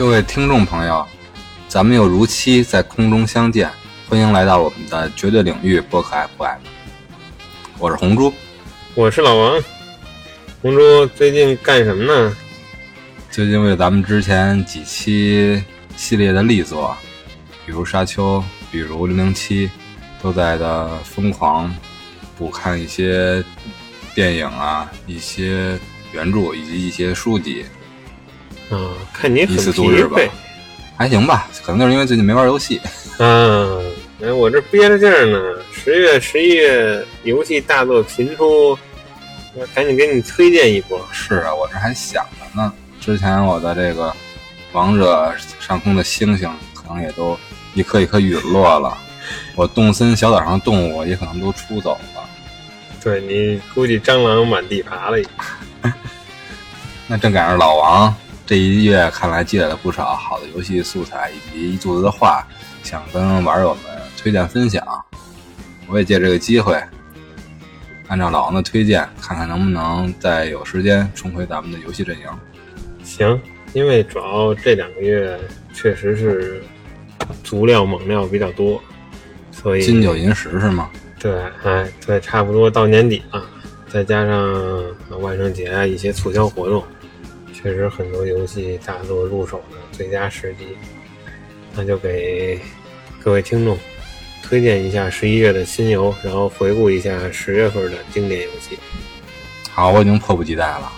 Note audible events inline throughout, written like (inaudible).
各位听众朋友，咱们又如期在空中相见，欢迎来到我们的绝对领域播客 FM。我是红猪，我是老王。红猪最近干什么呢？最近为咱们之前几期系列的力作，比如《沙丘》，比如《零零七》，都在的疯狂补看一些电影啊，一些原著以及一些书籍。啊，看你一很疲次度日吧惫。还行吧，可能就是因为最近没玩游戏。嗯，哎，我这憋着劲儿呢。十月、十一月游戏大作频出，我赶紧给你推荐一波。是啊，我这还想着呢。之前我的这个王者上空的星星，可能也都一颗一颗陨落了。我动森小岛上的动物也可能都出走了。对你估计蟑螂满地爬了已经。(laughs) 那正赶上老王这一月看来积累了不少好的游戏素材，以及一肚子的话想跟玩友们推荐分享。我也借这个机会，按照老王的推荐，看看能不能再有时间重回咱们的游戏阵营。行，因为主要这两个月确实是足料猛料比较多，所以金九银十是吗？对，哎，对，差不多到年底了，再加上万圣节啊一些促销活动，确实很多游戏大作入手的最佳时机。那就给各位听众推荐一下十一月的新游，然后回顾一下十月份的经典游戏。好，我已经迫不及待了。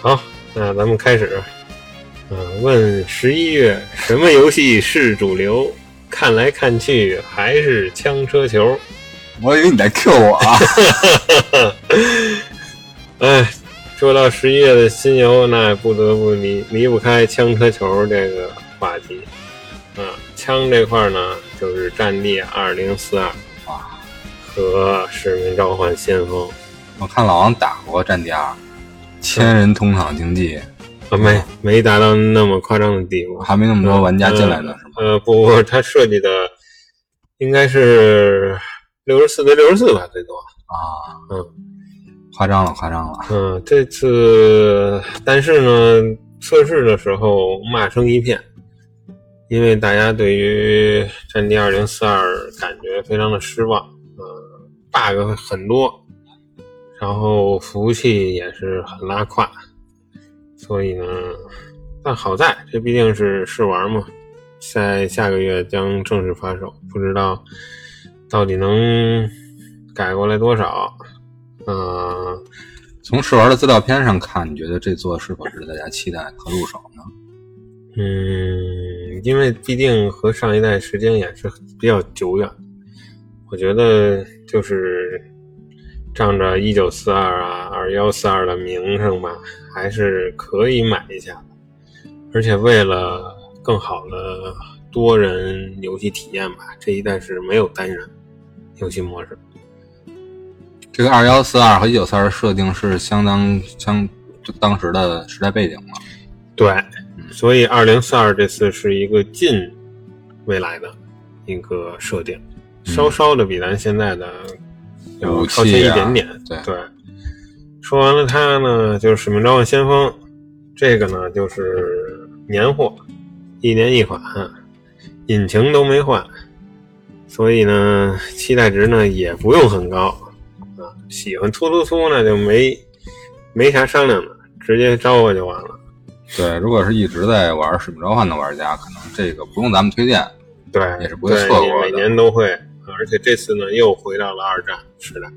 好，那咱们开始。嗯、问十一月什么游戏是主流？看来看去还是枪车球。我以为你在 Q 我啊。(laughs) 哎，说到十一月的新游，那不得不离离不开枪车球这个话题。啊，枪这块呢，就是《战地二零四二》啊，和《使命召唤：先锋》我看老王打过《战地二》，千人同场竞技，啊，没没达到那么夸张的地步。还没那么多玩家进来呢，是吗？呃，不不，他设计的应该是六十四对六十四吧，最多。啊，嗯，夸张了，夸张了。嗯，这次但是呢，测试的时候骂声一片，因为大家对于《战地二零四二》感觉非常的失望，呃，bug 很多，然后服务器也是很拉胯，所以呢，但好在这毕竟是试玩嘛，在下个月将正式发售，不知道到底能改过来多少，嗯、从试玩的资料片上看，你觉得这座是否值得大家期待和入手呢？嗯，因为毕竟和上一代时间也是比较久远，我觉得就是仗着一九四二啊、二幺四二的名声吧，还是可以买一下的。而且为了更好的多人游戏体验吧，这一代是没有单人游戏模式。这个二幺四二和一九四二设定是相当相当时的时代背景了？对，所以二零四二这次是一个近未来的一个设定，稍稍的比咱现在的要武超前器啊一点点。对对，说完了它呢，就是《使命召唤：先锋》，这个呢就是年货，一年一款，引擎都没换，所以呢期待值呢也不用很高啊。喜欢突突突呢就没没啥商量的，直接招呼就完了。对，如果是一直在玩《使命召唤》的玩家，可能这个不用咱们推荐。对，也是不会对错过的每年都会，而且这次呢又回到了二战时代，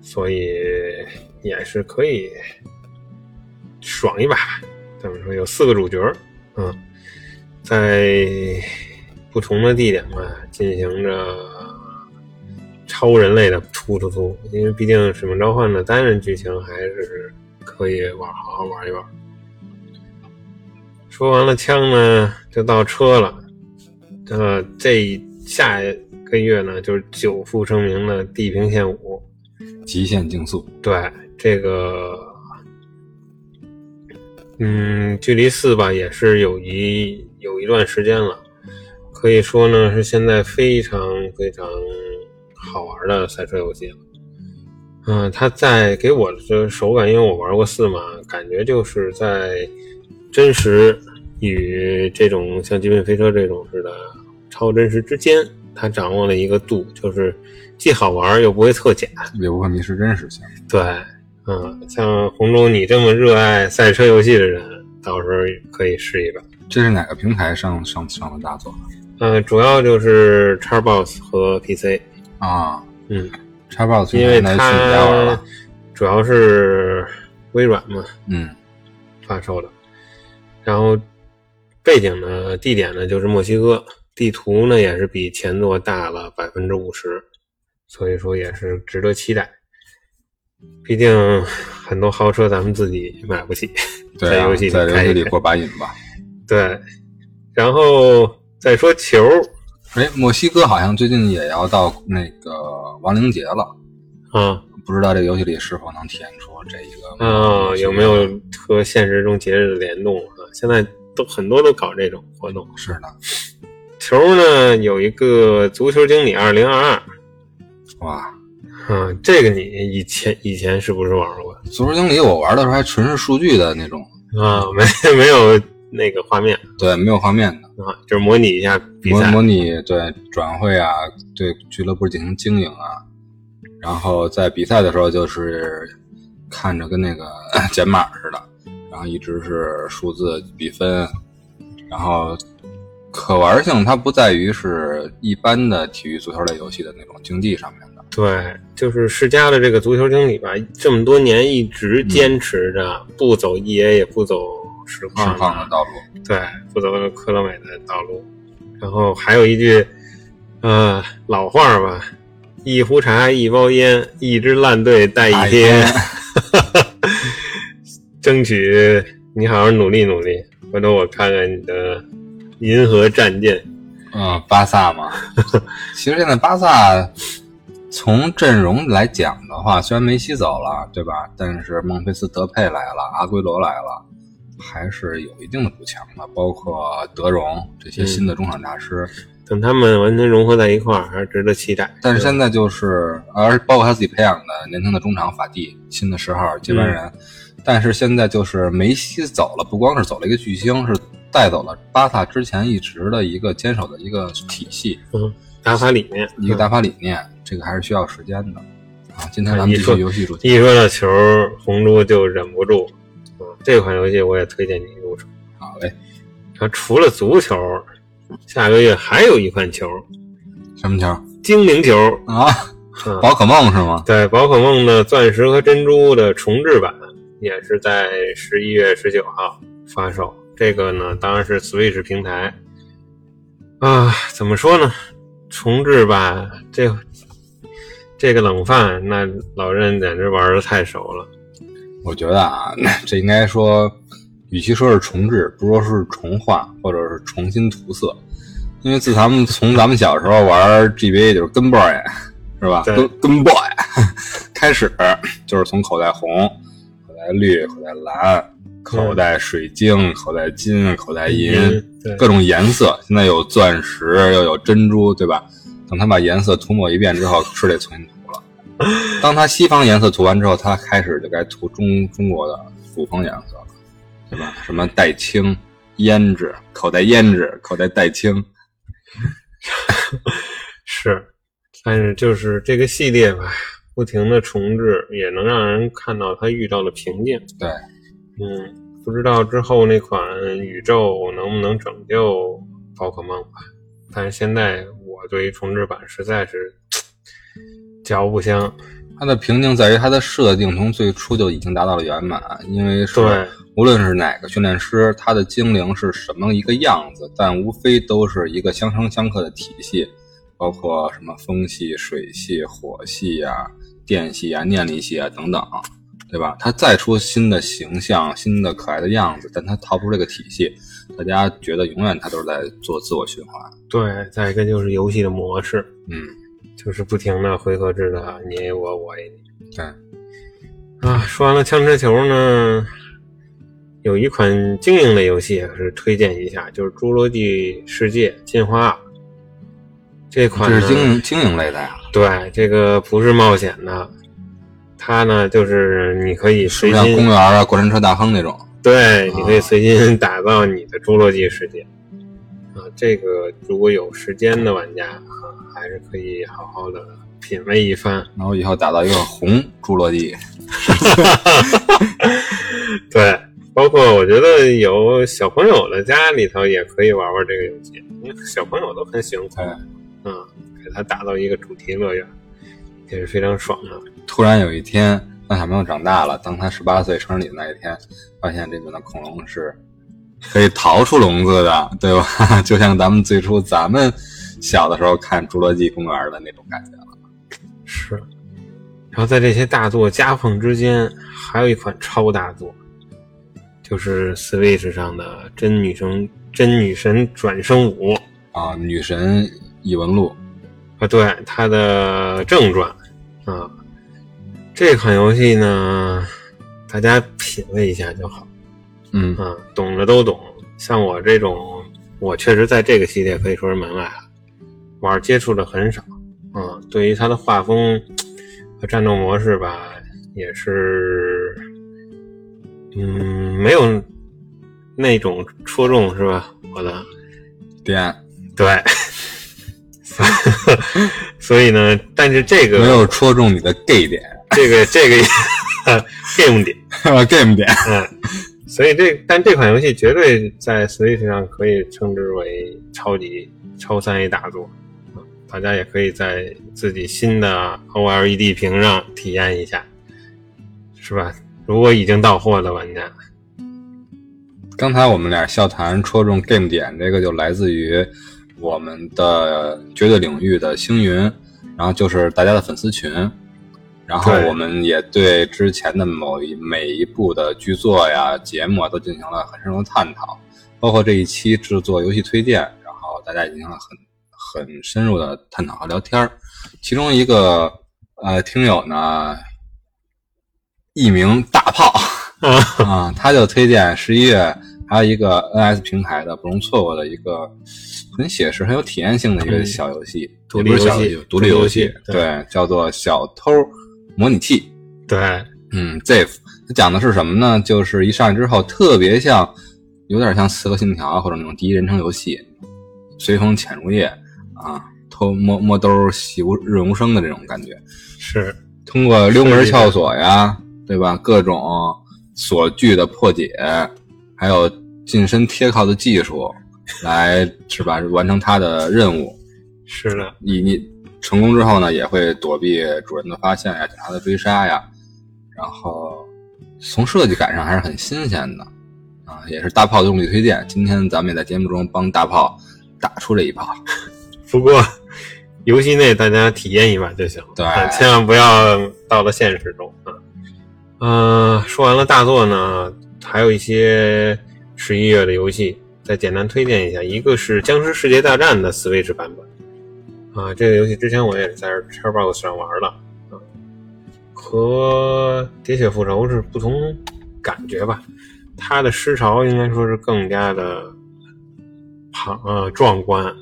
所以也是可以爽一把吧。怎么说？有四个主角，嗯，在不同的地点嘛，进行着超人类的突突突，因为毕竟《使命召唤》的单人剧情还是可以玩好好玩一玩。说完了枪呢，就到车了。呃，这下一个月呢，就是久负盛名的《地平线五》。极限竞速，对这个，嗯，距离四吧也是有一有一段时间了，可以说呢是现在非常非常好玩的赛车游戏了。嗯、它在给我的手感，因为我玩过四嘛，感觉就是在真实与这种像《极品飞车》这种似的超真实之间，它掌握了一个度，就是既好玩又不会特假，也不会迷失真实性。对，嗯，像红中你这么热爱赛车游戏的人，到时候可以试一把。这是哪个平台上上上的大作？嗯，主要就是 Xbox 和 PC 啊，嗯，Xbox 因为它了，主要是微软嘛嗯。发售的，然后背景呢，地点呢就是墨西哥，地图呢也是比前作大了百分之五十，所以说也是值得期待。毕竟很多豪车咱们自己买不起，对啊，(laughs) 在游戏里过把瘾吧。对，然后再说球，哎，墨西哥好像最近也要到那个亡灵节了，嗯不知道这个游戏里是否能体验出这一个嗯，有没有和现实中节日的联动啊？现在都很多都搞这种活动。是的，球呢有一个足球经理二零二二，哇！嗯，这个你以前以前是不是玩过足球经理我玩的时候还纯是数据的那种，啊？没没有那个画面对，没有画面的，啊，就是模拟一下比赛模模拟对转会啊，对俱乐部进行经营啊，然后在比赛的时候就是看着跟那个 (laughs) 减码似的，然后一直是数字比分，然后可玩性它不在于是一般的体育足球类游戏的那种竞技上面的，对，就是世嘉的这个足球经理吧，这么多年一直坚持着不走 EA 也不走实况实况的道路。对，负责科乐美的道路。然后还有一句，呃，老话吧，一壶茶，一包烟，一支烂队带一天。争取你好好努力努力，回头我看看你的银河战舰。嗯，巴萨嘛，(laughs) 其实现在巴萨从阵容来讲的话，虽然梅西走了，对吧？但是孟菲斯德佩来了，阿圭罗来了，还是有一定的补强的，包括德容这些新的中场大师。等他们完全融合在一块儿，还是值得期待。但是现在就是，而包括他自己培养的年轻的中场法蒂，新的十号接班人。但是现在就是梅西走了，不光是走了一个巨星，是带走了巴萨之前一直的一个坚守的一个体系，嗯，打法理念，一个打法理念，这个还是需要时间的。啊，今天咱们继续游戏主题。一说到球，红猪就忍不住。嗯，这款游戏我也推荐你入手。好嘞，然后除了足球，下个月还有一款球，什么球精灵球。啊？嗯，宝可梦是吗？对，宝可梦的钻石和珍珠的重置版也是在十一月十九号发售。这个呢，当然是 Switch 平台啊。怎么说呢？重置吧，这这个冷饭，那老任简直玩的太熟了。我觉得啊，这应该说，与其说是重置，不如说是重画或者是重新涂色。因为自咱们从咱们小时候玩 GBA 就是跟 boy 是吧？对跟跟 boy (laughs) 开始就是从口袋红、口袋绿、口袋蓝、口袋水晶、口袋金、口袋银，各种颜色。现在有钻石，又有珍珠，对吧？等他把颜色涂抹一遍之后，是得重新。(laughs) 当他西方颜色涂完之后，他开始就该涂中中国的古风颜色了，对吧？什么带青、胭脂、口袋胭脂、口袋带青，(laughs) 是，但是就是这个系列吧，不停的重置，也能让人看到它遇到了瓶颈。对，嗯，不知道之后那款宇宙能不能拯救宝可梦吧？但是现在我对于重置版实在是嚼不香。它的瓶颈在于它的设定从最初就已经达到了圆满，因为是无论是哪个训练师，他的精灵是什么一个样子，但无非都是一个相生相克的体系，包括什么风系、水系、火系啊、电系啊、念力系啊等等，对吧？它再出新的形象、新的可爱的样子，但它逃不出这个体系，大家觉得永远它都是在做自我循环。对，再一个就是游戏的模式，嗯，就是不停的回合制的你 A 我我 A 你。对，啊，说完了枪车球呢，有一款经营类游戏也是推荐一下，就是《侏罗纪世界进化二》这款是经营经营类的呀，对，这个不是冒险的，它呢就是你可以随心公园啊、过山车大亨那种？对，你可以随心打造你的侏罗纪世界。啊，这个如果有时间的玩家啊，还是可以好好的品味一番。然后以后打造一个红侏罗纪。(laughs) 对，包括我觉得有小朋友的家里头也可以玩玩这个游戏，因为小朋友都很喜欢恐龙。嗯，给他打造一个主题乐园，也是非常爽的。突然有一天，当小朋友长大了，当他十八岁生日礼的那一天，发现这边的恐龙是可以逃出笼子的，对吧？(laughs) 就像咱们最初咱们小的时候看《侏罗纪公园》的那种感觉了。是。然后在这些大作夹缝之间，还有一款超大作，就是 Switch 上的《真女神真女神转生五》啊，《女神异闻录》啊，对，它的正传啊。这款游戏呢，大家品味一下就好。嗯啊，懂的都懂。像我这种，我确实在这个系列可以说是门外汉，玩接触的很少。嗯，对于它的画风和。战斗模式吧，也是，嗯，没有那种戳中是吧？我的点对，(laughs) 所以呢，但是这个没有戳中你的 gay 点，这个这个 (laughs) (laughs) game 点，game 点，嗯，所以这但这款游戏绝对在 Switch 上可以称之为超级超三 A 大作。大家也可以在自己新的 OLED 屏上体验一下，是吧？如果已经到货的玩家，刚才我们俩笑谈戳中 game 点，这个就来自于我们的绝对领域的星云，然后就是大家的粉丝群，然后我们也对之前的某一每一部的剧作呀、节目啊都进行了很深入的探讨，包括这一期制作游戏推荐，然后大家也进行了很。很深入的探讨和聊天其中一个呃听友呢，艺名大炮 (laughs) 啊，他就推荐十一月还有一个 NS 平台的不容错过的一个很写实、很有体验性的一个小游戏，独立游戏，独立游戏，对，叫做《小偷模拟器》。对，嗯，Ziff，它讲的是什么呢？就是一上来之后特别像，有点像《刺客信条》或者那种第一人称游戏，随风潜入夜。啊，偷摸摸兜、洗无润无声的这种感觉，是通过溜门撬锁呀，对吧？各种锁具的破解，还有近身贴靠的技术，来是吧？完成他的任务。是的，你你成功之后呢，也会躲避主人的发现呀、警察的追杀呀。然后从设计感上还是很新鲜的啊，也是大炮的用力推荐。今天咱们也在节目中帮大炮打出这一炮。(laughs) 不过，游戏内大家体验一把就行，对，千万不要到了现实中啊。嗯，说完了大作呢，还有一些十一月的游戏，再简单推荐一下。一个是《僵尸世界大战》的 Switch 版本啊，这个游戏之前我也是在 Xbox 上玩了啊，和《喋血复仇》是不同感觉吧。它的尸潮应该说是更加的庞呃壮观。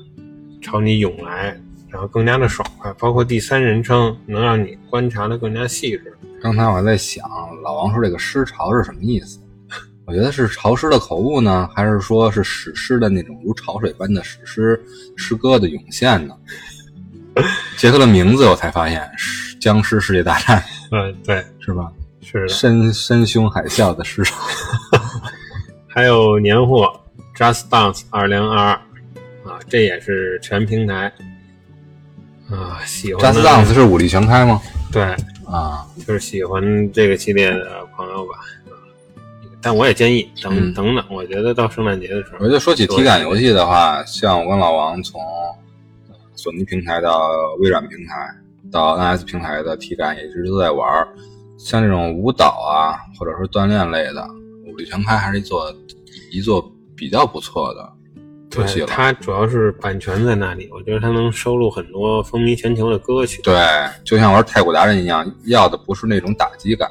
朝你涌来，然后更加的爽快，包括第三人称能让你观察的更加细致。刚才我还在想，老王说这个尸潮是什么意思？我觉得是潮湿的口误呢，还是说是史诗的那种如潮水般的史诗诗歌的涌现呢？结合了名字，我才发现《僵尸世界大战》。嗯，对，是吧？是的，深深凶海啸的尸潮。(laughs) 还有年货《Just Dance 二零二二》。啊，这也是全平台啊，喜欢。Just Dance 是武力全开吗？对，啊，就是喜欢这个系列的朋友吧。但我也建议等等等，我觉得到圣诞节的时候。我就说起体感游戏的话，像我跟老王从索尼平台到微软平台到 NS 平台的体感，一直都在玩。像这种舞蹈啊，或者说锻炼类的，武力全开还是一座一座比较不错的。对，它主要是版权在那里，我觉得它能收录很多风靡全球的歌曲。对，就像玩太古达人一样，要的不是那种打击感，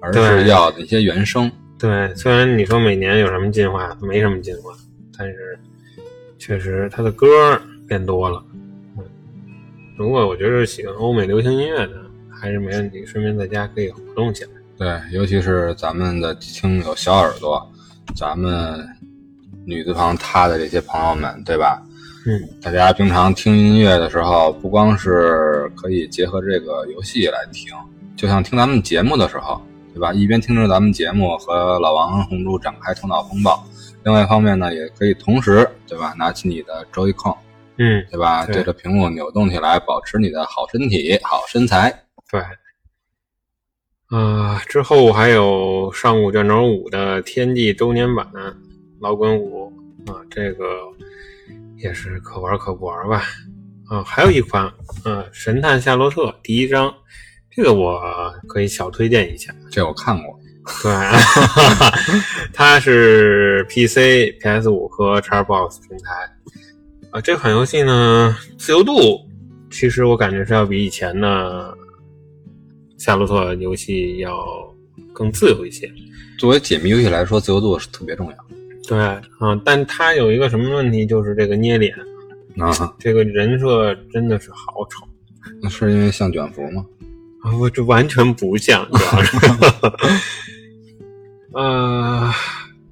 而是要那些原声。对，虽然你说每年有什么进化，没什么进化，但是确实它的歌变多了。嗯，如果我觉得喜欢欧美流行音乐的，还是没问题，顺便在家可以活动起来。对，尤其是咱们的听友小耳朵，咱们女字旁他的这些朋友们，对吧？嗯，大家平常听音乐的时候，不光是可以结合这个游戏来听，就像听咱们节目的时候，对吧？一边听着咱们节目和老王红猪展开头脑风暴，另外一方面呢，也可以同时，对吧？拿起你的 Joy-Con，嗯，对吧？对对着屏幕扭动起来，保持你的好身体、好身材。对。啊、之后还有上古卷轴五的天际周年版老滚五啊，这个也是可玩可不玩吧。啊，还有一款，啊，神探夏洛特第一章，这个我可以小推荐一下。这我看过，对，(laughs) 它是 PC、PS 五和 Xbox 平台。啊，这款游戏呢，自由度其实我感觉是要比以前的夏洛特游戏要更自由一些。作为解谜游戏来说，自由度是特别重要对，啊、但它有一个什么问题，就是这个捏脸，啊。这个人设真的是好丑那是因为像卷福吗？啊！我这完全不像，主要是。(laughs) 呃，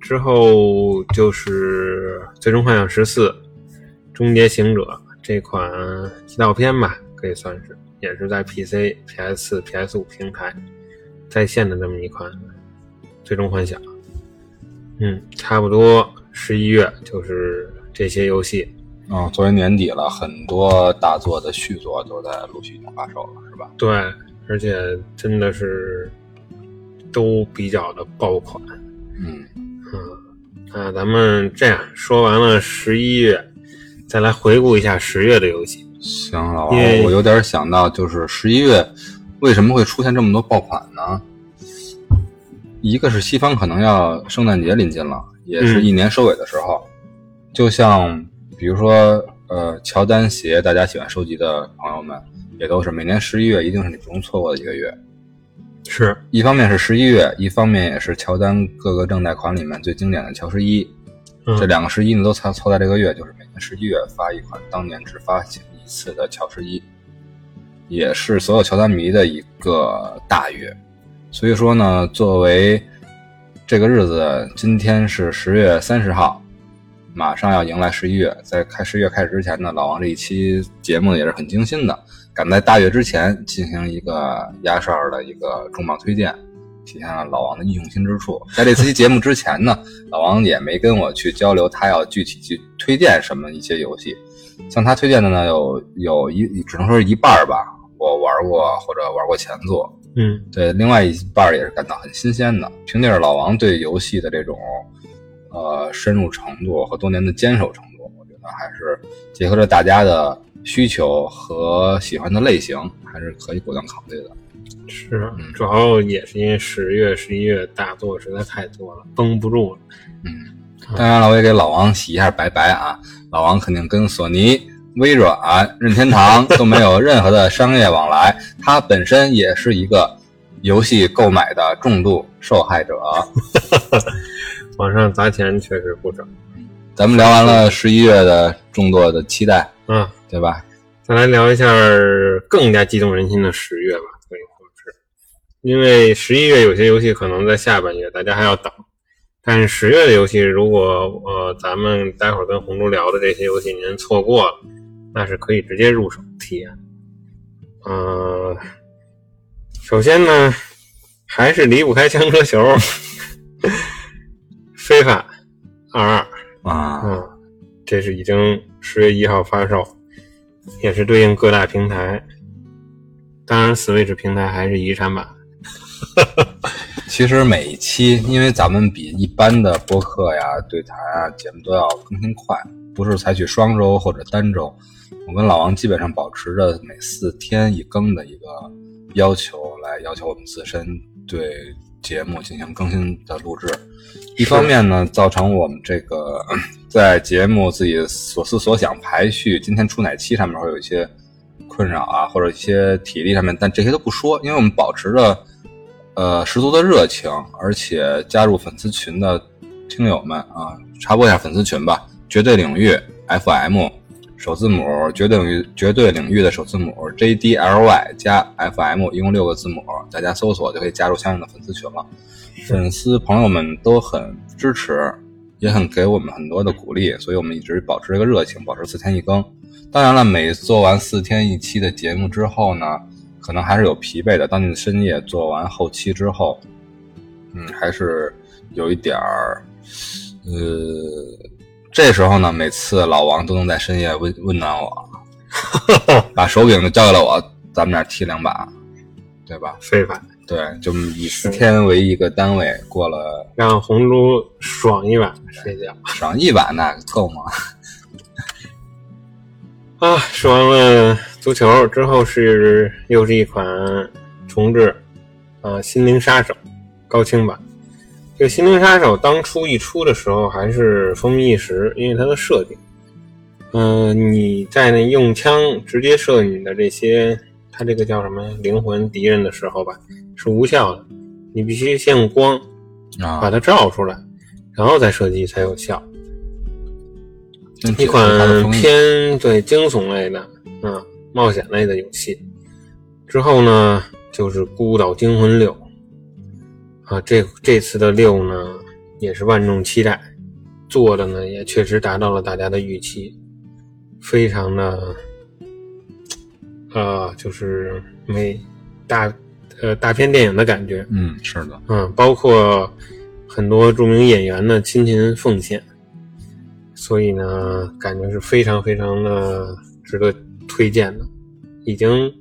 之后就是《最终幻想十四：终结行者》这款祈祷片吧，可以算是，也是在 PC、PS 4 PS 五平台在线的这么一款《最终幻想》。嗯，差不多十一月就是这些游戏。啊、作为年底了，很多大作的续作都在陆续发售了，是吧？对，而且真的是都比较的爆款。嗯，嗯，那，咱们这样说完了十一月，再来回顾一下十月的游戏。行，老王，我有点想到，就是十一月为什么会出现这么多爆款呢？一个是西方可能要圣诞节临近了，也是一年收尾的时候，就像比如说呃乔丹鞋，大家喜欢收集的朋友们，也都是每年十一月一定是你不容错过的一个月。是，一方面是十一月，一方面也是乔丹各个正代款里面最经典的乔十一。这两个十一呢都凑凑在这个月，就是每年十一月发一款当年只发行一次的乔十一，也是所有乔丹迷的一个大月。所以说呢，作为这个日子，今天是十月三十号，马上要迎来十一月。在开十一月开始之前呢，老王这一期节目也是很精心的，赶在大月之前进行一个压哨的一个重磅推荐。体现了老王的用心之处。在这期节目之前呢，老王也没跟我去交流他要具体去推荐什么一些游戏。像他推荐的呢，有有一只能说是一半儿吧，我玩过或者玩过前作。嗯对，另外一半儿也是感到很新鲜的。凭借着老王对游戏的这种呃深入程度和多年的坚守程度，我觉得还是结合着大家的需求和喜欢的类型，还是可以果断考虑的。是嗯，主要也是因为十月、十一月大作实在太多了，绷不住了。嗯，当然了，我也给老王洗一下白白啊。老王肯定跟索尼、微软、任天堂都没有任何的商业往来，他本身也是一个游戏购买的重度受害者。(laughs) 网上砸钱确实不少。咱们聊完了十一月的众多的期待，嗯，对吧？再来聊一下更加激动人心的十月吧，因为十一月有些游戏可能在下半月，大家还要等。但是十月的游戏，如果呃咱们待会儿跟红猪聊的这些游戏您错过了，那是可以直接入手体验。呃，首先呢，还是离不开枪车球，非法二二。啊，嗯，这是已经十月一号发售，也是对应各大平台。当然，Switch 平台还是遗产版。(laughs) 其实每一期，因为咱们比一般的播客呀、对谈啊节目都要更新快，不是采取双周或者单周。我跟老王基本上保持着每四天一更的一个要求，来要求我们自身对节目进行更新的录制。一方面呢，造成我们这个在节目自己所思所想排序今天出哪期上面会有一些困扰啊，或者一些体力上面，但这些都不说，因为我们保持着呃十足的热情，而且加入粉丝群的听友们啊，插播一下粉丝群吧，绝对领域 FM 首字母绝对领域绝对领域的首字母 J D L Y 加 F M，一共六个字母，大家搜索就可以加入相应的粉丝群了。粉丝朋友们都很支持，也很给我们很多的鼓励，所以我们一直保持这个热情，保持四天一更。当然了，每做完四天一期的节目之后呢，可能还是有疲惫的。当你深夜做完后期之后，嗯，还是有一点儿，呃。这时候呢，每次老王都能在深夜温温暖我，把手柄就交给了我，咱们俩踢两把，对吧？非凡，对，就以十天为一个单位过了，让红猪爽一晚睡觉，爽一晚那够吗？(laughs) 啊，说完了足球之后是又是一款重置，啊，《心灵杀手》高清版。这《心灵杀手》当初一出的时候还是风靡一时，因为它的设定，嗯，你在那用枪直接射你的这些，它这个叫什么灵魂敌人的时候吧，是无效的，你必须先用光把它照出来，然后再射击才有效。一款偏对惊悚类的，啊，冒险类的游戏。之后呢，就是《孤岛惊魂六》。啊，这这次的六呢，也是万众期待，做的呢也确实达到了大家的预期，非常的，呃，就是美大呃大片电影的感觉。嗯，是的，嗯，包括很多著名演员的亲情奉献，所以呢，感觉是非常非常的值得推荐的。已经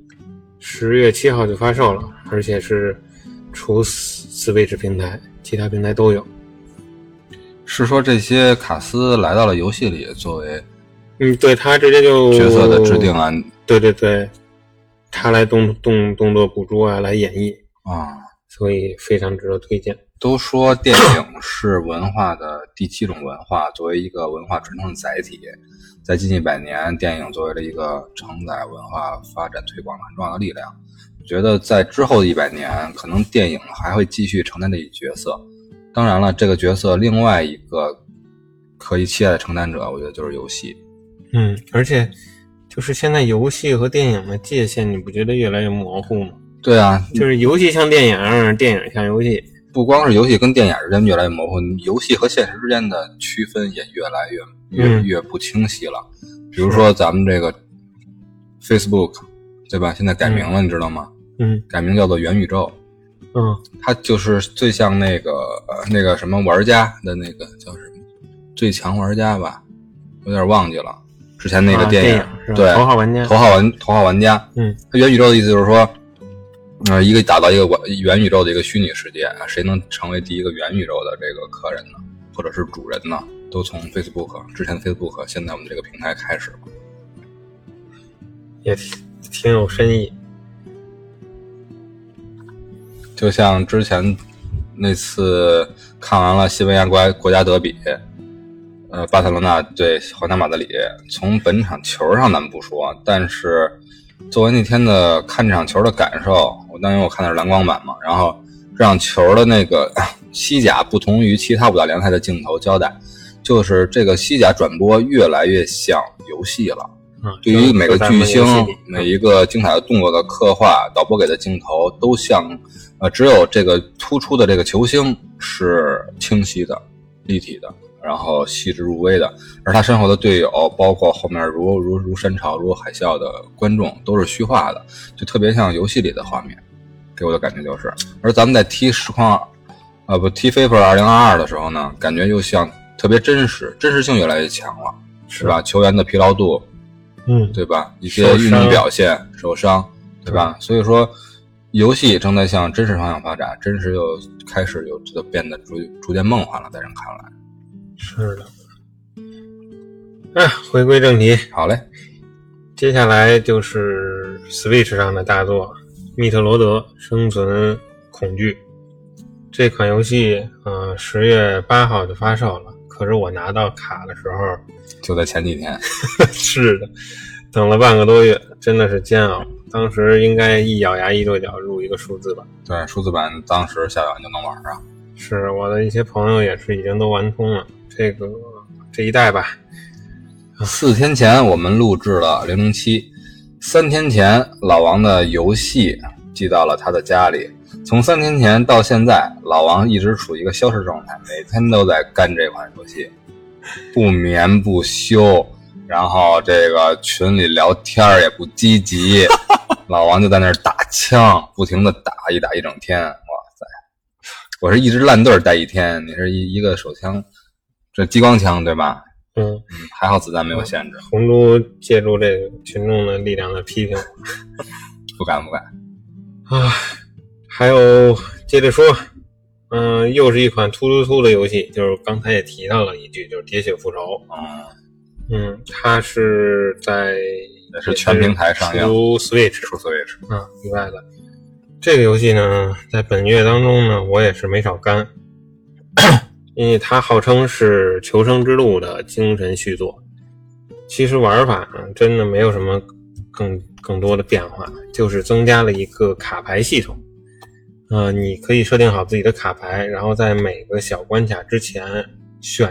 十月七号就发售了，而且是。除 Switch 平台，其他平台都有。是说这些卡斯来到了游戏里，作为嗯，对他直接就角色的制定啊，对对对，他来动动动作捕捉啊，来演绎啊，所以非常值得推荐。都说电影是文化的第七种文化，作为一个文化传承的载体，在近一百年，电影作为了一个承载文化发展推广的很重要的力量。我觉得在之后的一百年，可能电影还会继续承担这一角色。当然了，这个角色另外一个可以期待的承担者，我觉得就是游戏。嗯，而且就是现在游戏和电影的界限，你不觉得越来越模糊吗？对啊，就是游戏像电影，电影像游戏。不光是游戏跟电影之间越来越模糊，游戏和现实之间的区分也越来越越越不清晰了。比如说咱们这个 Facebook，对吧？现在改名了，你知道吗？嗯，改名叫做元宇宙，嗯，它就是最像那个那个什么玩家的那个叫什么最强玩家吧，有点忘记了。之前那个电影，对，头号玩家，头号玩头号玩家，嗯，它元宇宙的意思就是说，呃，一个打造一个元宇宙的一个虚拟世界，谁能成为第一个元宇宙的这个客人呢，或者是主人呢？都从 Facebook 之前的 Facebook，现在我们这个平台开始，也挺有深意。就像之前那次看完了西班牙国国家德比，呃，巴塞罗那对皇家马德里。从本场球上咱们不说，但是作为那天的看这场球的感受，我当年我看的是蓝光版嘛。然后这场球的那个西甲不同于其他五大联赛的镜头交代，就是这个西甲转播越来越像游戏了。对于每个巨星、每一个精彩的动作的刻画，导播给的镜头都像。呃，只有这个突出的这个球星是清晰的、立体的，然后细致入微的，而他身后的队友，包括后面如如如山潮、如海啸的观众，都是虚化的，就特别像游戏里的画面，给我的感觉就是。而咱们在踢实况，呃，不踢 FIFA 二零二二的时候呢，感觉又像特别真实，真实性越来越强了，是吧？球员的疲劳度，嗯，对吧？一些运动表现、受伤，对吧？所以说。游戏正在向真实方向发展，真实又开始有这个变得逐逐渐梦幻了，在人看来。是的。哎，回归正题，好嘞。接下来就是 Switch 上的大作《密特罗德：生存恐惧》这款游戏，呃，十月八号就发售了。可是我拿到卡的时候，就在前几天。(laughs) 是的，等了半个多月，真的是煎熬。当时应该一咬牙一跺脚入一个数字版，对，数字版当时下完就能玩啊。是我的一些朋友也是已经都玩通了这个这一代吧，四天前我们录制了零零七，三天前老王的游戏寄到了他的家里。从三天前到现在，老王一直处于一个消失状态，每天都在干这款游戏，不眠不休。然后这个群里聊天也不积极，老王就在那儿打枪，不停的打，一打一整天。哇塞！我是一支烂队带一天，你是一一个手枪，这激光枪对吧？嗯，嗯，还好子弹没有限制，红猪借助这个群众的力量的批评 (laughs) 我。不敢不敢。啊，还有接着说，嗯、又是一款突突突的游戏，就是刚才也提到了一句，就是《喋血复仇》。嗯，嗯，它是在也是全平台上映出 Switch 出 Switch，啊意外的。这个游戏呢，在本月当中呢，我也是没少干，因为它号称是《求生之路》的精神续作。其实玩法呢，真的没有什么更更多的变化，就是增加了一个卡牌系统。呃，你可以设定好自己的卡牌，然后在每个小关卡之前选，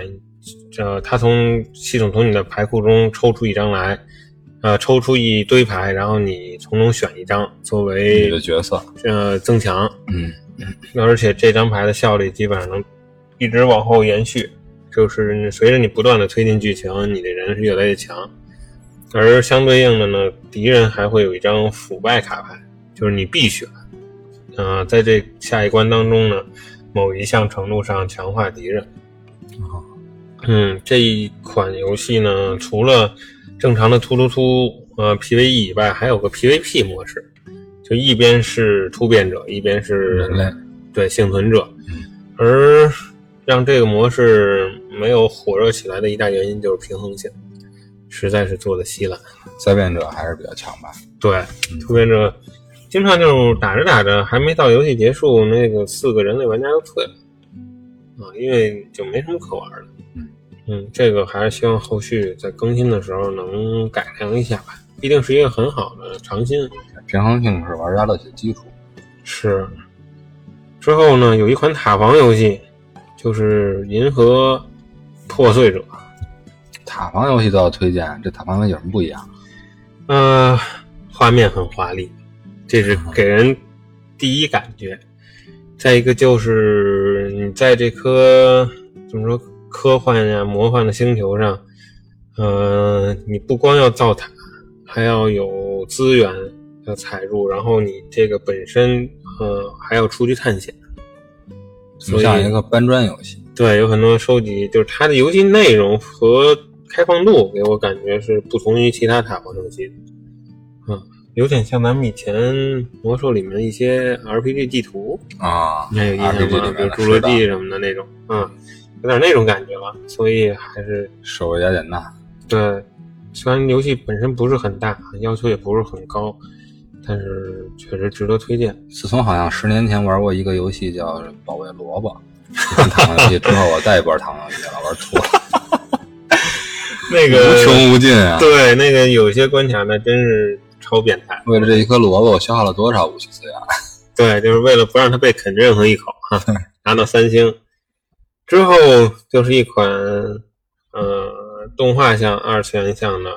呃，它从系统从你的牌库中抽出一张来，呃，抽出一堆牌，然后你从中选一张作你为的角色，呃增强，嗯，而且这张牌的效率基本上能一直往后延续，就是随着你不断的推进剧情，你的人是越来越强。而相对应的呢，敌人还会有一张腐败卡牌，就是你必选。呃，在这下一关当中呢，某一项程度上强化敌人。啊嗯，这一款游戏呢，除了正常的突突突呃 PVE 以外，还有个 PVP 模式，就一边是突变者，一边是人类，对幸存者。而让这个模式没有火热起来的一大原因就是平衡性，实在是做的稀烂。灾变者还是比较强吧？对，突变者经常就是打着打着，还没到游戏结束，那个四个人类玩家就退了啊，因为就没什么可玩的。嗯嗯，这个还是希望后续在更新的时候能改良一下吧，毕竟是一个很好的尝新。平衡性是玩家乐趣的基础。是。之后呢，有一款塔防游戏，就是《银河破碎者》。塔防游戏都要推荐，这塔防游戏有什么不一样？呃，画面很华丽，这是给人第一感觉。再一个就是你在这颗怎么说科幻呀、魔幻的星球上，呃，你不光要造塔，还要有资源要采入，然后你这个本身呃还要出去探险。所以就像一个搬砖游戏。对，有很多收集，就是它的游戏内容和开放度给我感觉是不同于其他塔防游戏的。嗯，有点像咱们以前魔兽里面的一些 RPG 地图，啊，你还有印象吗？比如侏罗纪什么的那种，嗯，有点那种感觉了。所以还是手为雅典娜，对，虽然游戏本身不是很大，要求也不是很高，但是确实值得推荐。自从好像十年前玩过一个游戏叫《保卫萝卜》，(laughs) 这款塔防游戏之后，我再也不玩塔防游戏了，玩吐了，(laughs) 那个无穷无尽啊！对，那个有些关卡那真是超变态。为了这一颗萝卜，我消耗了多少武器资源？(laughs) 对，就是为了不让它被啃任何一口哈，拿到三星。之后就是一款呃动画向、二次元向的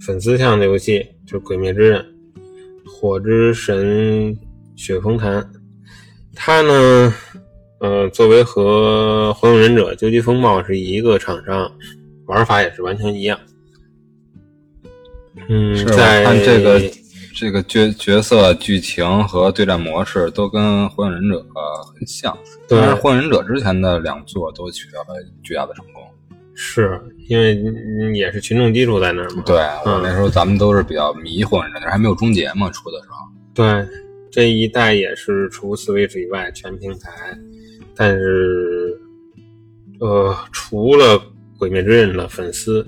粉丝向的游戏，就是《鬼灭之刃》火之神雪峰坛。它呢，呃，作为和《火影忍者》《究极风暴》是一个厂商，玩法也是完全一样。嗯，在看这个这个角角色剧情和对战模式都跟《火影忍者》呃很像，但是《火影忍者》之前的两作都取得了巨大的成功。是因为嗯也是群众基础在那儿嘛。对我嗯那时候咱们都是比较迷《火影忍者》，还没有终结嘛，出的时候。对，这一代也是除 Switch 以外全平台，但是呃，除了《鬼灭之刃》的粉丝，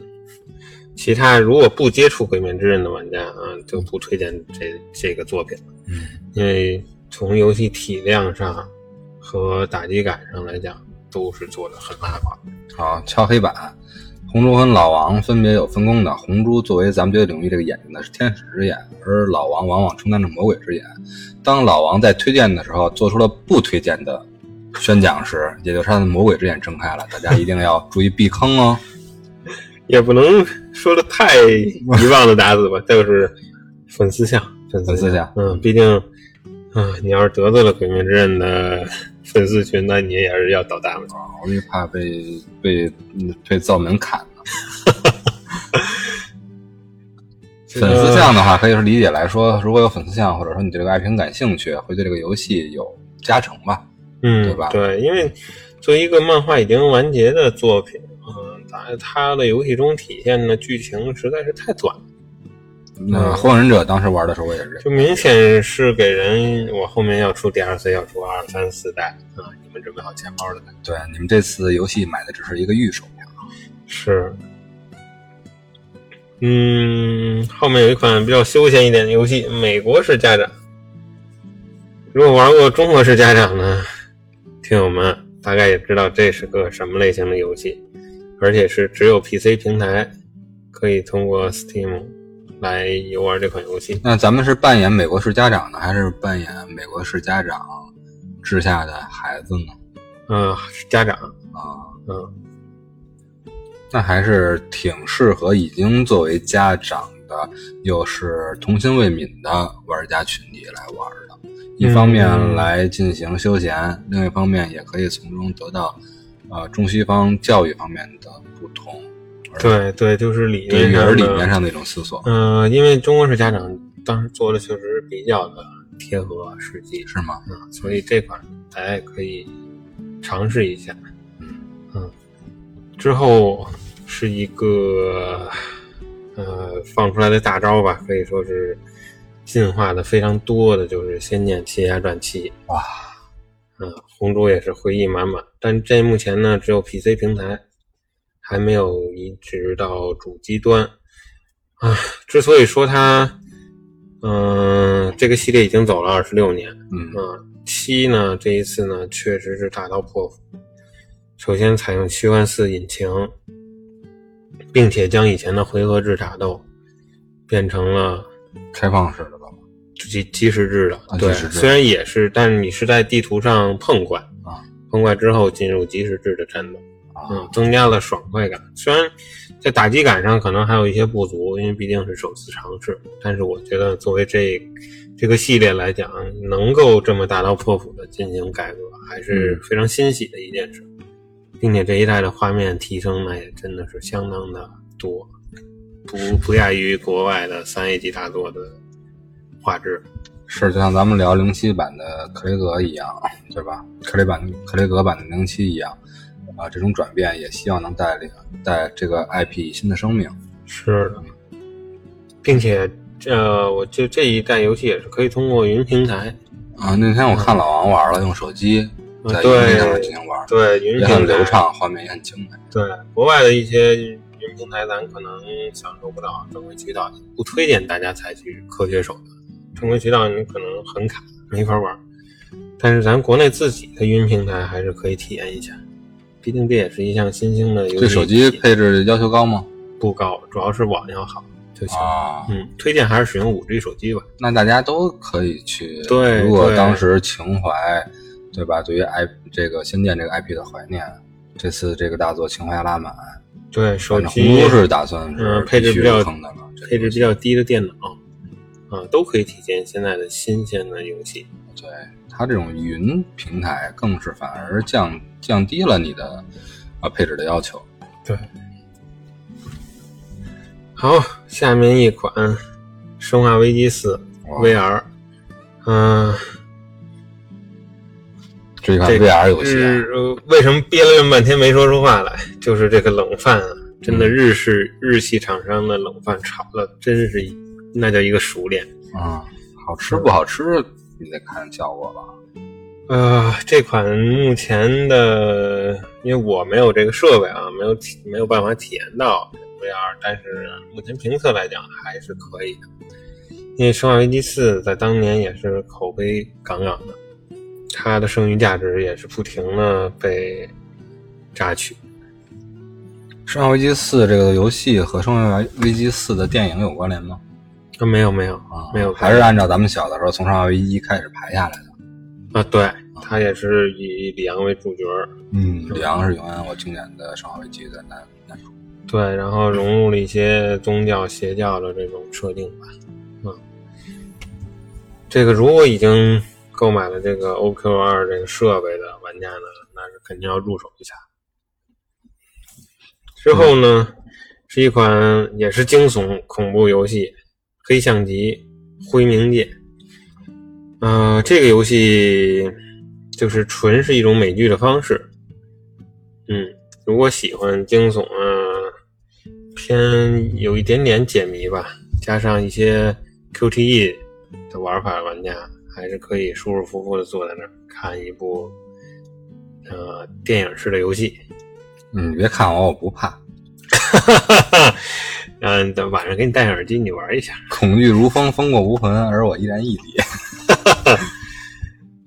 其他如果不接触《鬼灭之刃》的玩家啊，就不推荐这这个作品了，嗯，因为从游戏体量上和打击感上来讲，都是做的很拉垮。好，敲黑板。红猪跟老王分别有分工的。红猪作为咱们这个领域这个眼睛呢，是天使之眼，而老王往往承担着魔鬼之眼。当老王在推荐的时候，做出了不推荐的宣讲时，也就是他的魔鬼之眼睁开了。大家一定要注意避坑哦。也不能说的太遗忘的打死吧，就是粉丝像，粉粉丝像嗯，毕竟，啊，你要是得罪了《鬼灭之刃》的粉丝群，那你也是要捣蛋了。我就怕被被嗯被造门砍呢。(laughs) 粉丝像的话，可以是理解来说，如果有粉丝像，或者说你对这个 IP 很感兴趣，会对这个游戏有加成吧？嗯，对吧对，因为作为一个漫画已经完结的作品，嗯，在它的游戏中体现的剧情实在是太短了，那《火影忍者》当时玩的时候，我也是就明显是给人我后面要出 DLC，要出二三四代啊，你们准备好钱包了没？对你们这次游戏买的只是一个预售票，是，嗯，后面有一款比较休闲一点的游戏，美国式家长。如果玩过中国式家长呢，听友们大概也知道这是个什么类型的游戏，而且是只有 PC 平台可以通过 Steam 来游玩这款游戏。那咱们是扮演美国式家长呢，还是扮演美国式家长之下的孩子呢？嗯，是家长，啊，嗯，那还是挺适合已经作为家长的，又是童心未泯的玩家群体来玩的。一方面嗯来进行休闲，另一方面也可以从中得到，呃，中西方教育方面的不同，对对，就是理对育儿念上的理念上的一种思索，嗯、因为中国式家长当时做的确实比较的贴合实际，是吗？嗯，所以这款大家也可以尝试一下。嗯嗯，之后是一个呃放出来的大招吧，可以说是进化的非常多的，就是《仙剑奇侠传七》。哇，嗯，红猪也是回忆满满，但这目前呢只有 PC 平台，还没有移植到主机端。啊，之所以说它，嗯、这个系列已经走了二十六年，嗯啊，七呢，这一次呢，确实是大刀破斧。首先采用虚幻四引擎，并且将以前的回合制打斗变成了开放式的吧？即即时制的。对，虽然也是，但是你是在地图上碰怪啊，碰怪之后进入即时制的战斗，啊，嗯，增加了爽快感。虽然在打击感上可能还有一些不足，因为毕竟是首次尝试，但是我觉得作为这这个系列来讲，能够这么大刀阔斧的进行改革，还是非常欣喜的一件事。并且这一代的画面提升呢，也真的是相当的多，不不亚于国外的三 A 级大作的画质。是就像咱们聊零七版的克雷格一样，对吧？克雷版克雷格版的零七一样，啊，这种转变也希望能带领带这个 IP 新的生命。是的，并且呃，我就这一代游戏也是可以通过云平台，啊，那天我看老王玩了，用手机在嗯对云上面进行玩，对云也平台很流畅，画面也很精美。对国外的一些云平台，咱可能享受不到正规渠道，不推荐大家采取科学手段。正规渠道你可能很卡，没法玩。但是咱国内自己的云平台还是可以体验一下，毕竟这也是一项新兴的游戏。对手机配置要求高吗？不高，主要是网要好就行。啊，嗯，推荐还是使用五 G 手机吧。那大家都可以去。对如果当时情怀，对吧？对于 I 这个《仙剑》这个 IP 的怀念，这次这个大作情怀拉满，对，手机红都是打算是嗯配置比较入坑的了。配置比较低的电脑，啊，都可以体现现在的新鲜的游戏。对它这种云平台，更是反而降降低了你的啊配置的要求。对，好，下面一款《生化危机四》VR，》，嗯、这个 VR 游戏啊，呃为什么憋了这么半天没说出话来？就是这个冷饭啊，真嗯的日式、日系厂商的冷饭炒的真是那叫一个熟练。啊，好吃不好吃，你得看效果吧。呃，这款目前的，因为我没有这个设备啊，没有体没有办法体验到 VR，但是目前评测来讲还是可以的。因为《生化危机四》在当年也是口碑杠杠的，它的剩余价值也是不停的被榨取。《生化危机四》这个游戏和《生化危机四》的电影有关联吗？啊，没有没有啊，没有，还是按照咱们小的时候从《生化危机一》开始排下来的。啊，对，他也是以李阳为主角。嗯，李阳是永远我经典的《生化危机》的男男主。对，然后融入了一些宗教邪教的这种设定吧。嗯，这个如果已经购买了这个 OQ 二这个设备的玩家呢，那是肯定要入手一下。之后呢，是一款也是惊悚恐怖游戏《黑象级灰冥界》。呃，这个游戏就是纯是一种美剧的方式。嗯，如果喜欢惊悚啊，偏有一点点解谜吧，加上一些 QTE 的玩法玩家，还是可以舒舒服服的坐在那儿看一部呃电影式的游戏。嗯，别看我，我不怕。(laughs) 嗯，等晚上给你戴上耳机，你玩一下。恐惧如风，风过无痕，而我依然屹立。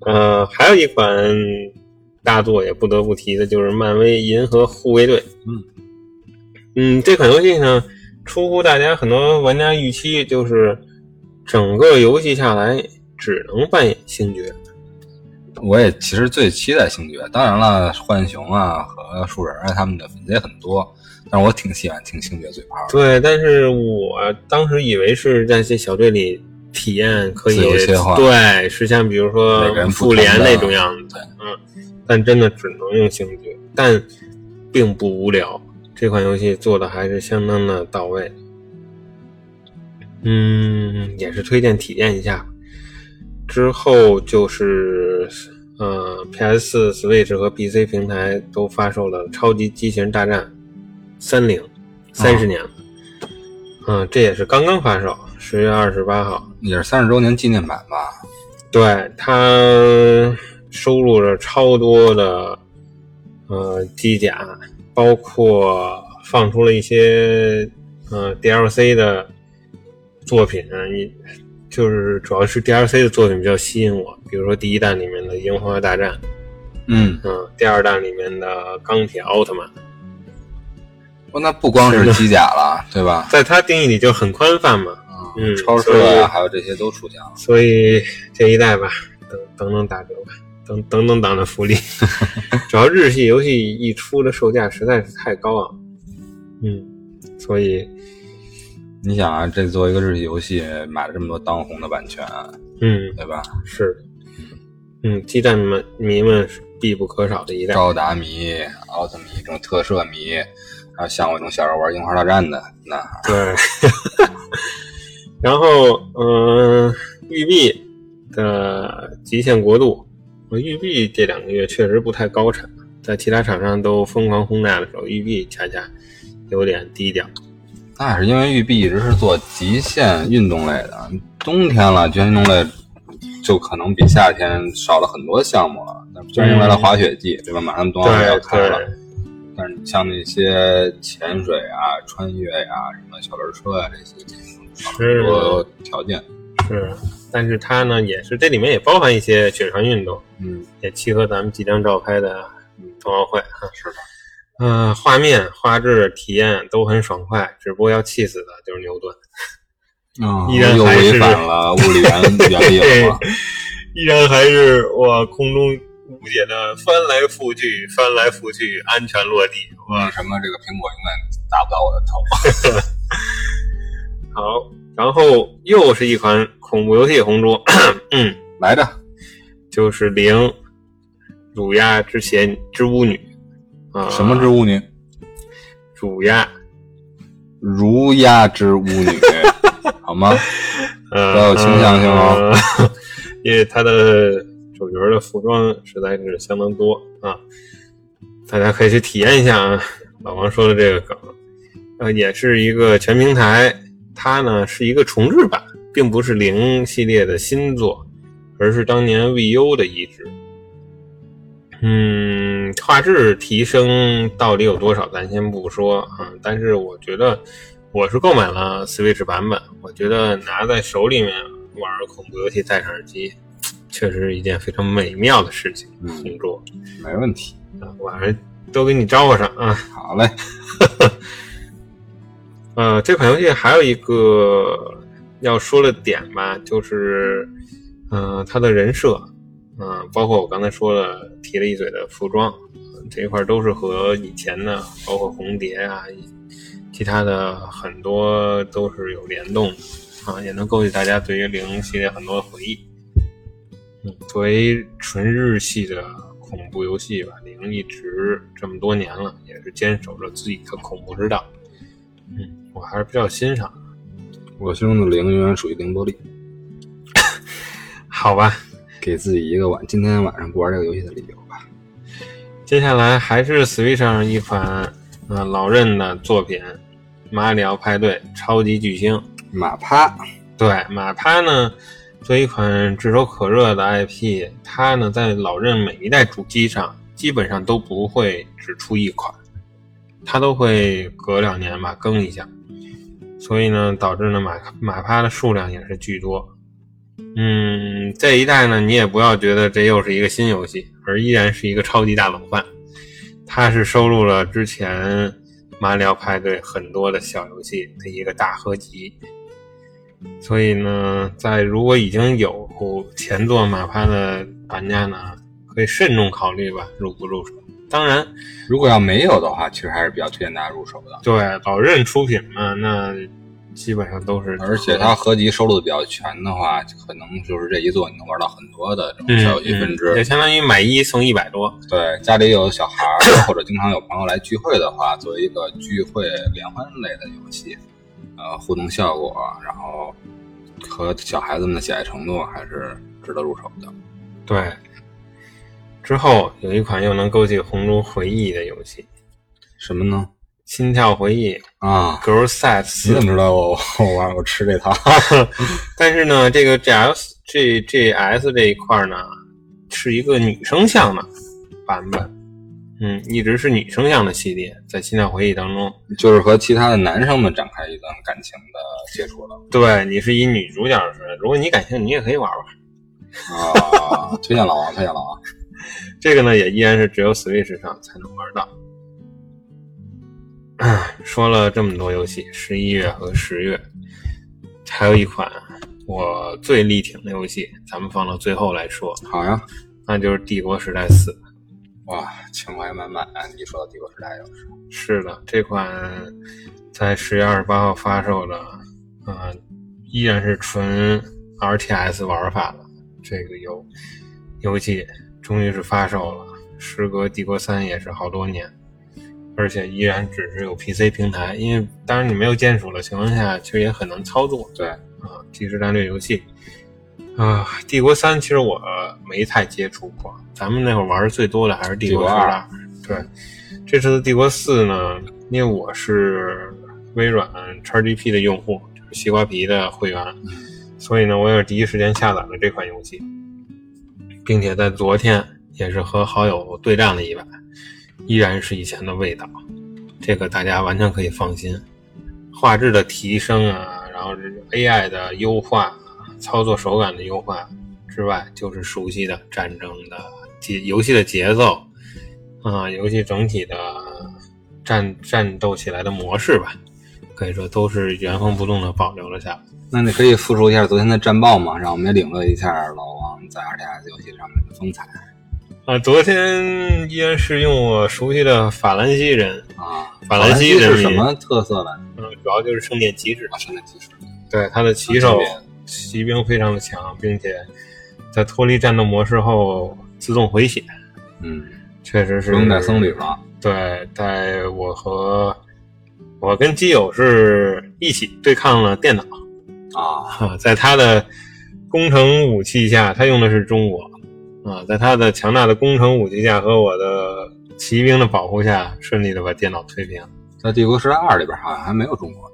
(laughs) 呃，还有一款大作也不得不提的，就是漫威《银河护卫队》。嗯嗯，这款游戏呢，出乎大家很多玩家预期，就是整个游戏下来只能扮演星爵。我也其实最期待星爵，当然了，浣熊啊和树人啊他们的粉丝也很多，但我挺喜欢听星爵嘴炮。对，但是我当时以为是在这小队里体验可以自由切换对，是像比如说复联那种样子，嗯，但真的只能用星爵，但并不无聊。这款游戏做的还是相当的到位，嗯，也是推荐体验一下。之后就是，呃，PS、Switch 和 PC 平台都发售了《超级机器人大战三零》，三十年了。嗯，这也是刚刚发售，十月二十八号。也是三十周年纪念版吧？对，它收录了超多的呃机甲，包括放出了一些呃 DLC 的作品啊，你就是主要是 DLC 的作品比较吸引我，比如说第一弹里面的樱花大战，嗯，嗯，第二弹里面的钢铁奥特曼，不，那不光是机甲了，对吧？在它定义里就很宽泛嘛，嗯超车啊，还有这些都出现了。所以这一代吧，等等等打折吧，等等等党的福利。(laughs) 主要日系游戏一出的售价实在是太高昂，嗯，所以你想啊，这作为一个日系游戏，买了这么多当红的版权，嗯对吧？是的，嗯，激战们迷们是必不可少的一代。高达迷、奥特迷这种特摄迷，还有像我这种小时候玩樱花大战的，那对，(laughs) 然后嗯、呃育碧的极限国度，呃育碧这两个月确实不太高产，在其他厂商都疯狂轰炸的时候，育碧恰恰有点低调。那是因为育碧一直是做极限运动类的，冬天了，极限运动类就可能比夏天少了很多项目了。那虽然迎来了滑雪季，对吧？马上冬奥会要开了，对，但是像那些潜水啊、穿越呀、什么小轮车啊这些，少了很多条件。是，但是它呢也是这里面也包含一些雪上运动，嗯，也契合咱们即将召开的冬奥会哈。是的。嗯、画面、画质、体验都很爽快，只不过要气死的就是牛顿，嗯 (laughs) 依然又还是违反了物理原原理了？(laughs) 依然还是我空中无解的翻来覆去、翻来覆去，安全落地。为什么这个苹果永远打不到我的头？(laughs) 好，然后又是一款恐怖游戏红桌，(coughs) 嗯，来着，就是零乳鸦之邪之巫女啊，什么之巫女？乳鸦？如鸦之巫女，(laughs) 好吗？呃，不要有倾向性哦呃因为它的主角的服装实在是相当多啊，大家可以去体验一下啊。老王说的这个梗，呃，也是一个全平台，它呢是一个重置版，并不是零系列的新作，而是当年 VU 的移植。嗯，画质提升到底有多少，咱先不说啊。但是我觉得，我是购买了 Switch 版本，我觉得拿在手里面玩恐怖游戏，戴上耳机，确实是一件非常美妙的事情。嗯同桌没问题。啊，晚上都给你招呼上啊。好嘞，(laughs) 呃，这款游戏还有一个要说的点吧，就是，呃，它的人设，嗯、包括我刚才说了提了一嘴的服装，呃这一块都是和以前的，包括红蝶啊，其他的很多都是有联动的啊，也能勾起大家对于零系列很多的回忆。嗯，作为纯日系的恐怖游戏吧，零一直这么多年了，也是坚守着自己的恐怖之道。嗯，我还是比较欣赏。我心中的零永远属于零玻璃。好吧，给自己一个晚今天晚上不玩这个游戏的理由吧。接下来还是 Switch 上一款呃老任的作品《马里奥派对超级巨星》。马趴，对马趴呢，做一款炙手可热的 IP，它呢在老任每一代主机上基本上都不会只出一款，它都会隔两年吧更一下，所以呢导致呢马马趴的数量也是巨多。嗯，这一代呢你也不要觉得这又是一个新游戏，而依然是一个超级大冷饭，它是收录了之前马里奥派对很多的小游戏的一个大合集。所以呢，在如果已经有前作马趴的玩家呢，可以慎重考虑吧，入不入手？当然，如果要没有的话，其实还是比较推荐大家入手的。对，老任出品嘛，那基本上都是。而且它合集收录的比较全的话，可能就是这一座你能玩到很多的这种小游戏分支，也相当于买一送一百多。对，家里有小孩或者经常有朋友来聚会的话，作为一个聚会联欢类的游戏。呃，互动效果，然后和小孩子们的喜爱程度还是值得入手的。对，之后有一款又能勾起红烛回忆的游戏，什么呢？心跳回忆啊，Girl Set。你怎么知道我我玩我吃这套？(laughs) 但是呢，这个 G S G G S 这一块呢，是一个女生向的版本。嗯，一直是女生向的系列，在心跳回忆当中，就是和其他的男生们展开一段感情的接触了。对，你是以女主角是，如果你感兴趣，你也可以玩玩。啊，推荐老王，推荐老王。(laughs) 这个呢，也依然是只有 Switch 上才能玩到。(clears throat) 说了这么多游戏，十一月和十月，还有一款我最力挺的游戏，咱们放到最后来说。好呀，那就是《帝国时代四》。哇，情怀满满！你说的帝国时代又是是的，这款在十月二十八号发售的，嗯，依然是纯 RTS 玩法的这个游游戏，终于是发售了。时隔帝国三也是好多年，而且依然只是有 PC 平台，因为当然你没有键鼠的情况下，其实也很难操作。对，啊，即时战略游戏。啊，帝国三其实我没太接触过，咱们那会儿玩的最多的还是帝国二。对，这次的帝国四呢，因为我是微软 XGP 的用户，就是西瓜皮的会员，所以呢，我也是第一时间下载了这款游戏，并且在昨天也是和好友对战了一把，依然是以前的味道，这个大家完全可以放心。画质的提升啊，然后 AI 的优化。操作手感的优化之外，就是熟悉的战争的节游戏的节奏啊，游戏整体的战战斗起来的模式吧，可以说都是原封不动的保留了下来。那你可以复述一下昨天的战报吗？让我们也领略一下老王在 RTS 游戏上面的风采啊！昨天依然是用我熟悉的法兰西人啊，法兰西是什么特色呢？嗯，主要就是圣殿骑士啊，圣殿骑士，对他的骑手。骑兵非常的强，并且在脱离战斗模式后自动回血。嗯，确实是。不用带僧侣了。对，在我和我跟基友是一起对抗了电脑啊，在他的工程武器下，他用的是中国啊，在他的强大的工程武器下和我的骑兵的保护下，顺利的把电脑推平。在《帝国时代二》里边好像还没有中国。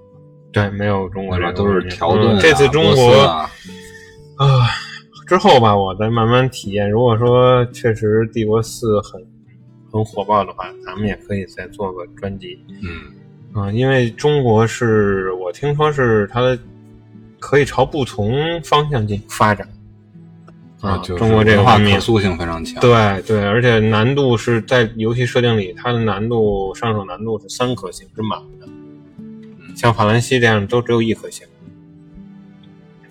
对，没有中国人都是条顿。这次中国啊，之后吧，我再慢慢体验。如果说确实帝国四很很火爆的话，咱们也可以再做个专辑。嗯，啊，因为中国是我听说是它的可以朝不同方向进行发展啊，中国这个话可塑性非常强。对对，而且难度是在游戏设定里，它的难度上手难度是三颗星，是满的。像法兰西这样都只有一颗星，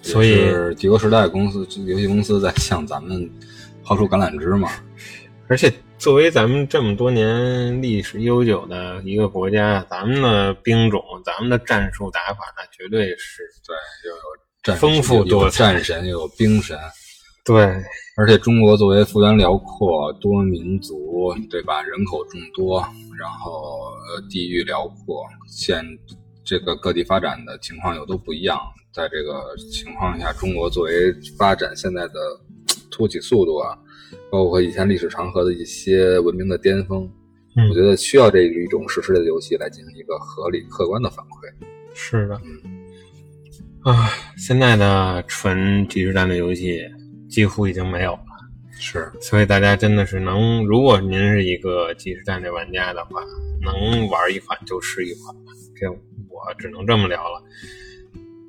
所以帝国时代公司游戏公司在向咱们抛出橄榄枝嘛。(laughs) 而且作为咱们这么多年历史悠久的一个国家，咱们的兵种、咱们的战术打法，那绝对是对，又有战丰富多彩战神，又有兵神。对，而且中国作为幅员辽阔、多民族，对吧？人口众多，然后呃地域辽阔，现这个各地发展的情况又都不一样。在这个情况下，中国作为发展现在的突起速度啊，包括以前历史长河的一些文明的巅峰，嗯我觉得需要这一种实时的游戏来进行一个合理客观的反馈。是的。嗯啊，现在的纯即时战略游戏几乎已经没有了。是，所以大家真的是能，如果您是一个即时战略玩家的话，能玩一款就是一款，这我只能这么聊了。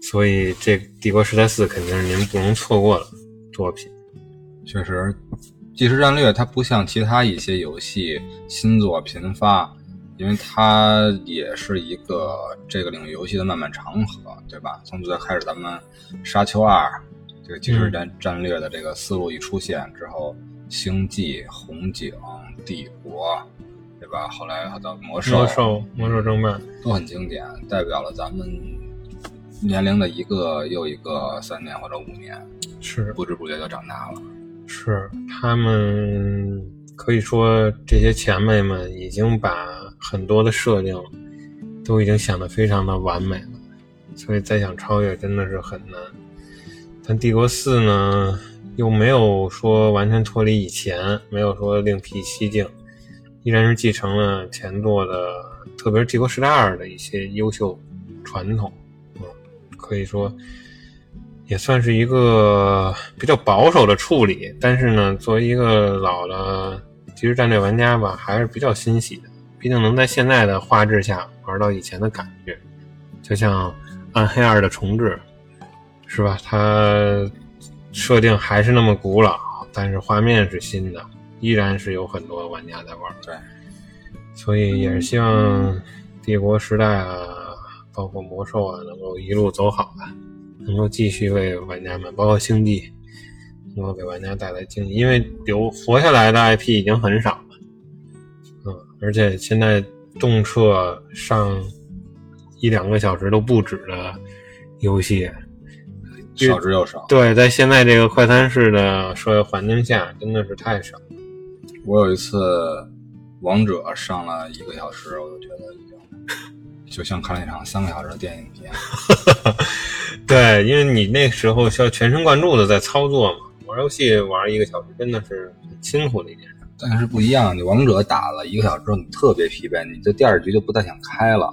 所以这《帝国时代四》肯定是您不容错过的作品。确实，即时战略它不像其他一些游戏新作频发，因为它也是一个这个领域游戏的漫漫长河，对吧？从最开始咱们《沙丘二》这个即时战战略的这个思路一出现之后，星际、红警、帝国，对吧？后来到魔兽，魔兽、魔兽争霸，都很经典，代表了咱们年龄的一个又一个三年或者五年，是不知不觉就长大了。是，他们可以说这些前辈们已经把很多的设定都已经想得非常的完美了，所以再想超越真的是很难。但帝国四呢，又没有说完全脱离以前，没有说另辟蹊径，依然是继承了前作的，特别是帝国时代二的一些优秀传统，嗯，可以说也算是一个比较保守的处理。但是呢，作为一个老的即时战略玩家吧，还是比较欣喜的，毕竟能在现在的画质下玩到以前的感觉，就像《暗黑二》的重置。是吧？它设定还是那么古老，但是画面是新的，依然是有很多玩家在玩。对，所以也是希望帝国时代啊，包括魔兽啊，能够一路走好吧，能够继续为玩家们，包括星际，能够给玩家带来惊喜。因为有活下来的 IP 已经很少了，嗯，而且现在动辄上一两个小时都不止的游戏。少之又少。对，在现在这个快餐式的社会环境下，真的是太少。我有一次王者上了一个小时，我就觉得已经就像看了一场三个小时的电影一样。(laughs) 对，因为你那时候需要全神贯注的在操作嘛，玩游戏玩一个小时真的是很辛苦的一件事。但是不一样，你王者打了一个小时之后，你特别疲惫，你这第二局就不太想开了。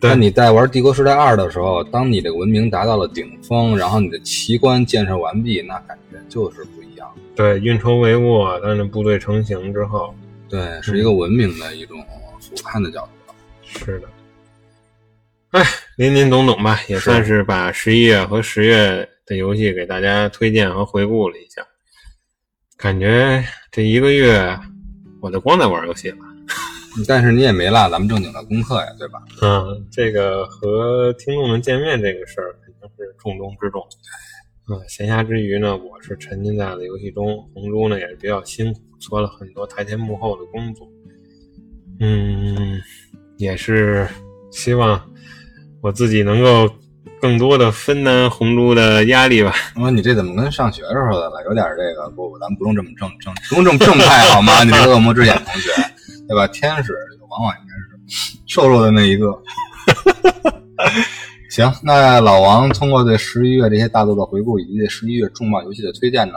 对但你在玩《帝国时代二》的时候，当你这个文明达到了顶峰，然后你的奇观建设完毕，那感觉就是不一样。对，运筹帷幄，但是部队成型之后，对，是一个文明的一种俯瞰的角度。是的。哎，林林总总吧，也算是把十一月和十月的游戏给大家推荐和回顾了一下。感觉这一个月，我就光在玩游戏了。但是你也没落咱们正经的功课呀，对吧？嗯，这个和听众们见面这个事儿肯定是重中之重。嗯，闲暇之余呢，我是沉浸在了游戏中，红猪呢也是比较辛苦，做了很多台前幕后的工作。嗯，也是希望我自己能够更多的分担红猪的压力吧。我说你这怎么跟上学时候的了？有点这个不不，咱不用这么正正，不用这么正派好吗？你这恶魔之眼同学，对吧？天使往往应该是瘦弱的那一个。行，那老王通过对十一月这些大作的回顾，以及对十一月重磅游戏的推荐呢，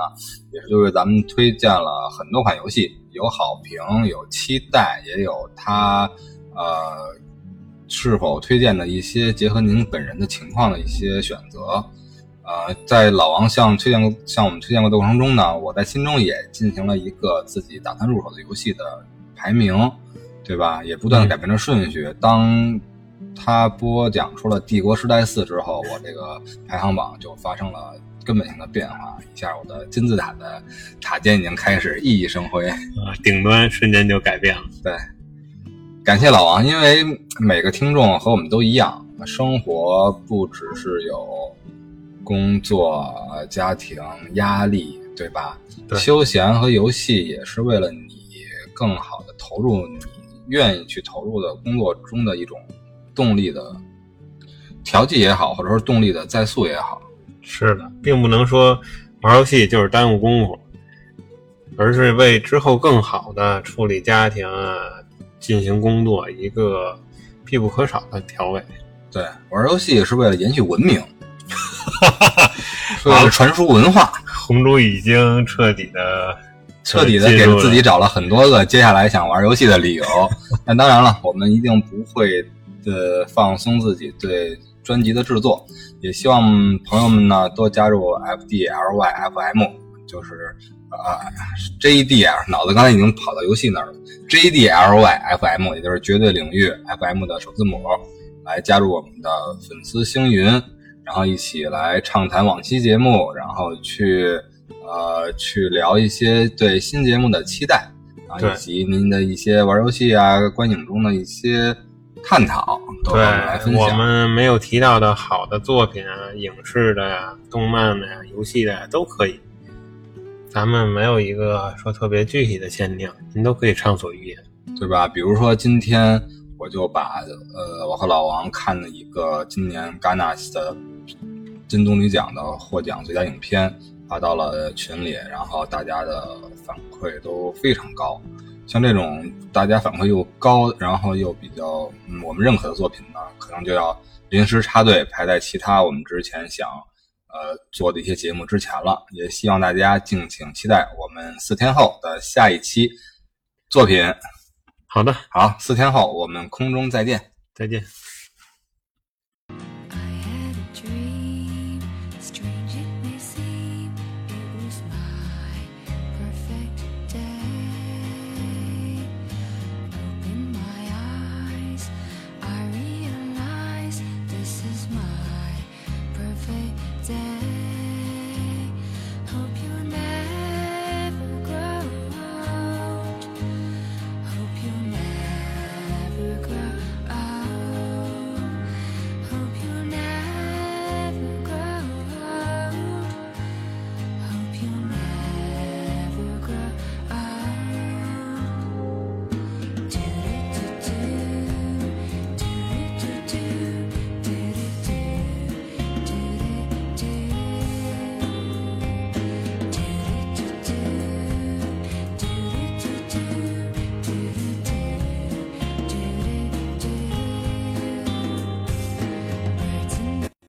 也是就为咱们推荐了很多款游戏，有好评，有期待，也有他呃是否推荐的一些结合您本人的情况的一些选择。呃，在老王向推荐向我们推荐过的过程中呢，我在心中也进行了一个自己打算入手的游戏的排名，对吧？也不断的改变着顺序。当他播讲出了《帝国时代四》之后，我这个排行榜就发生了根本性的变化，一下我的金字塔的塔尖已经开始熠熠生辉。啊，顶端瞬间就改变了。对，感谢老王，因为每个听众和我们都一样，生活不只是有工作、家庭压力，对吧？对休闲和游戏也是为了你更好的投入你愿意去投入的工作中的一种动力的调剂也好，或者说动力的再塑也好。是的，并不能说玩游戏就是耽误功夫，而是为之后更好的处理家庭啊、进行工作一个必不可少的调味。对，玩游戏是为了延续文明，(laughs) 为了传输文化。红猪已经彻底的、彻底的给自己找了很多个接下来想玩游戏的理由。但当然了，我们一定不会呃放松自己对专辑的制作，也希望朋友们呢多加入 FDLYFM，就是啊 JDL，脑子刚才已经跑到游戏那儿了，JDLYFM，也就是绝对领域 FM 的首字母，来加入我们的粉丝星云。然后一起来畅谈往期节目，然后去呃去聊一些对新节目的期待啊，以及您的一些玩游戏啊、观影中的一些探讨，都来分享。我们没有提到的好的作品啊，影视的呀、动漫的呀、游戏的呀都可以。咱们没有一个说特别具体的限定，您都可以畅所欲言，对吧？比如说今天我就把呃我和老王看了一个今年戛纳的。金棕榈奖的获奖最佳影片发到了群里，然后大家的反馈都非常高。像这种大家反馈又高，然后又比较嗯我们认可的作品呢，可能就要临时插队排在其他我们之前想呃做的一些节目之前了。也希望大家敬请期待我们四天后的下一期作品。好的，好，四天后我们空中再见，再见。